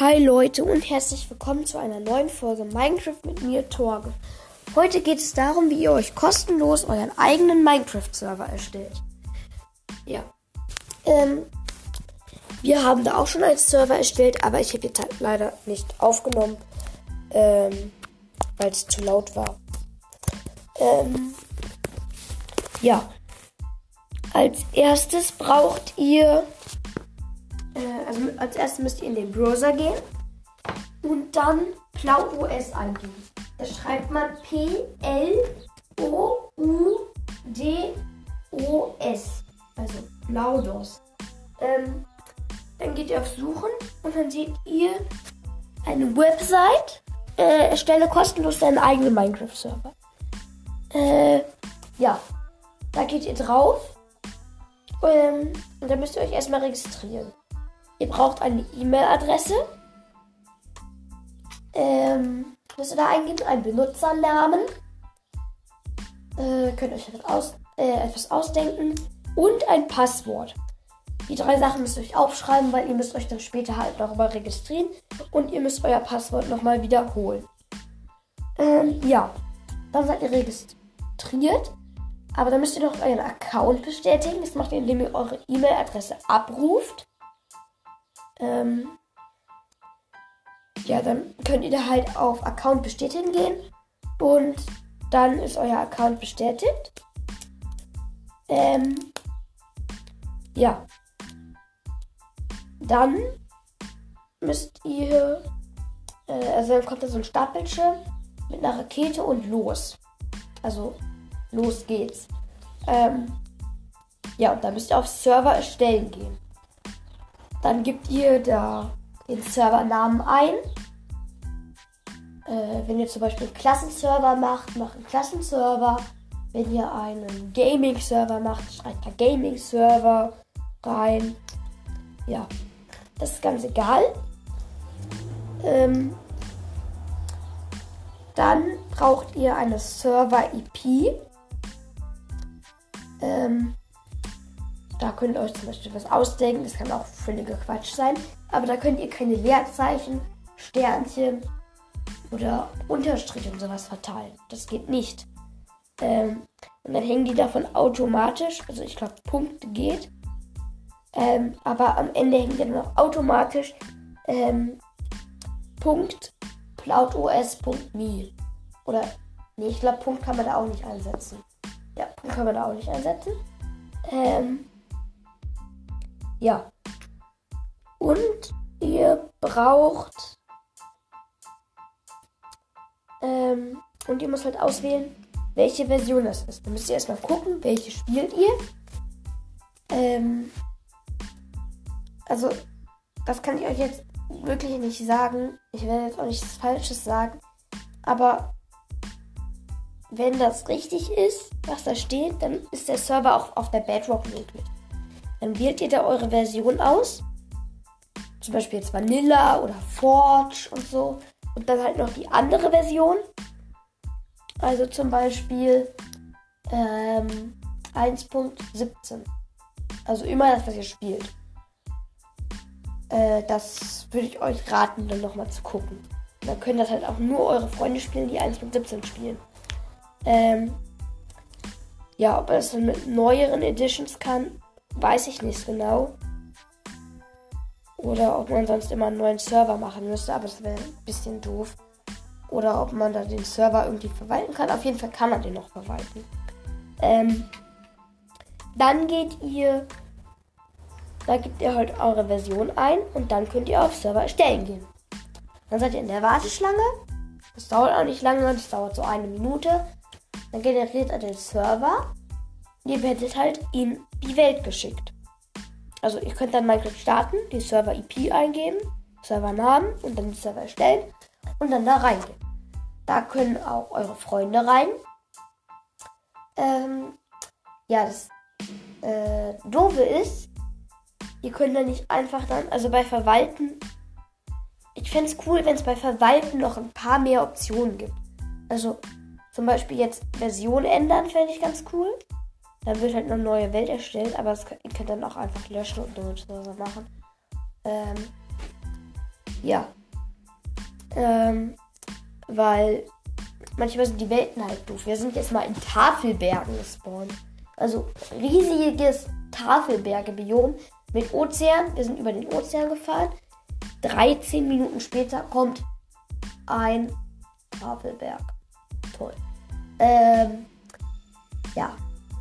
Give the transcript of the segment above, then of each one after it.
Hi Leute und herzlich willkommen zu einer neuen Folge Minecraft mit mir, Torge. Heute geht es darum, wie ihr euch kostenlos euren eigenen Minecraft-Server erstellt. Ja. Ähm, wir haben da auch schon einen Server erstellt, aber ich habe jetzt halt leider nicht aufgenommen, ähm, weil es zu laut war. Ähm, ja. Als erstes braucht ihr äh, also als erstes müsst ihr in den Browser gehen und dann PlauOS eingeben. Da schreibt man P-L-O-U-D-O-S. Also Plaudos. Ähm, dann geht ihr auf Suchen und dann seht ihr eine Website. Äh, erstelle kostenlos deinen eigenen Minecraft-Server. Äh, ja. Da geht ihr drauf. Ähm, und dann müsst ihr euch erstmal registrieren. Ihr braucht eine E-Mail-Adresse. Ähm, müsst ihr da eingeben, einen Benutzernamen. Äh, könnt euch etwas, aus, äh, etwas ausdenken. Und ein Passwort. Die drei Sachen müsst ihr euch aufschreiben, weil ihr müsst euch dann später halt nochmal registrieren. Und ihr müsst euer Passwort nochmal wiederholen. Ähm, ja. Dann seid ihr registriert. Aber dann müsst ihr noch euren Account bestätigen. Das macht ihr, indem ihr eure E-Mail-Adresse abruft. Ähm, ja, dann könnt ihr da halt auf Account bestätigen gehen und dann ist euer Account bestätigt. Ähm, ja. Dann müsst ihr, äh, also dann kommt da so ein Startbildschirm mit einer Rakete und los. Also los geht's. Ähm, ja, und dann müsst ihr auf Server erstellen gehen. Dann gebt ihr da den Servernamen ein. Äh, wenn ihr zum Beispiel einen Klassenserver macht, macht einen Klassenserver. Wenn ihr einen Gaming-Server macht, schreibt da Gaming-Server rein. Ja, das ist ganz egal. Ähm, dann braucht ihr eine Server-IP. Ähm, da könnt ihr euch zum Beispiel was ausdenken. Das kann auch völliger Quatsch sein. Aber da könnt ihr keine Leerzeichen, Sternchen oder Unterstrich und sowas verteilen. Das geht nicht. Ähm, und dann hängen die davon automatisch. Also ich glaube, Punkte geht. Ähm, aber am Ende hängt dann noch automatisch ähm, Punkt plautos.me. Oder, nee, ich glaube, Punkt kann man da auch nicht einsetzen. Ja, Punkt kann man da auch nicht einsetzen. Ähm, ja. Und ihr braucht. Ähm, und ihr müsst halt auswählen, welche Version das ist. Dann müsst ihr erstmal gucken, welche spielt ihr. Ähm, also, das kann ich euch jetzt wirklich nicht sagen. Ich werde jetzt auch nichts Falsches sagen. Aber wenn das richtig ist, was da steht, dann ist der Server auch auf der Bedrock möglich. Dann wählt ihr da eure Version aus. Zum Beispiel jetzt Vanilla oder Forge und so. Und dann halt noch die andere Version. Also zum Beispiel ähm, 1.17. Also immer das, was ihr spielt. Äh, das würde ich euch raten, dann nochmal zu gucken. dann können das halt auch nur eure Freunde spielen, die 1.17 spielen. Ähm, ja, ob er das dann mit neueren Editions kann, Weiß ich nicht genau. Oder ob man sonst immer einen neuen Server machen müsste, aber das wäre ein bisschen doof. Oder ob man da den Server irgendwie verwalten kann. Auf jeden Fall kann man den noch verwalten. Ähm, dann geht ihr, da gebt ihr halt eure Version ein und dann könnt ihr auf Server erstellen gehen. Dann seid ihr in der Warteschlange. Das dauert auch nicht lange, das dauert so eine Minute. Dann generiert er den Server ihr werdet halt in die Welt geschickt. Also ihr könnt dann Minecraft starten, die Server-IP eingeben, Servernamen und dann den Server erstellen und dann da reingehen. Da können auch eure Freunde rein. Ähm, ja, das äh, Doofe ist, ihr könnt da nicht einfach dann, also bei Verwalten, ich fände es cool, wenn es bei Verwalten noch ein paar mehr Optionen gibt. Also zum Beispiel jetzt Version ändern, fände ich ganz cool. Dann wird halt eine neue Welt erstellt, aber das könnt, ihr könnt dann auch einfach löschen und damit Server machen. Ähm, ja. Ähm, weil manchmal sind die Welten halt doof. Wir sind jetzt mal in Tafelbergen gespawnt. Also riesiges Tafelberge-Biom mit Ozean. Wir sind über den Ozean gefahren. 13 Minuten später kommt ein Tafelberg. Toll. Ähm, ja,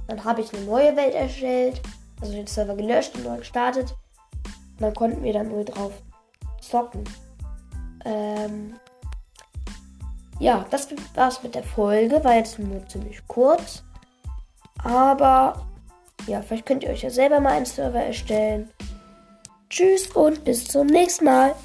dann habe ich eine neue Welt erstellt, also den Server gelöscht und neu gestartet. Und dann konnten wir dann nur drauf zocken. Ähm, ja, das war's mit der Folge. War jetzt nur ziemlich kurz. Aber ja, vielleicht könnt ihr euch ja selber mal einen Server erstellen. Tschüss und bis zum nächsten Mal.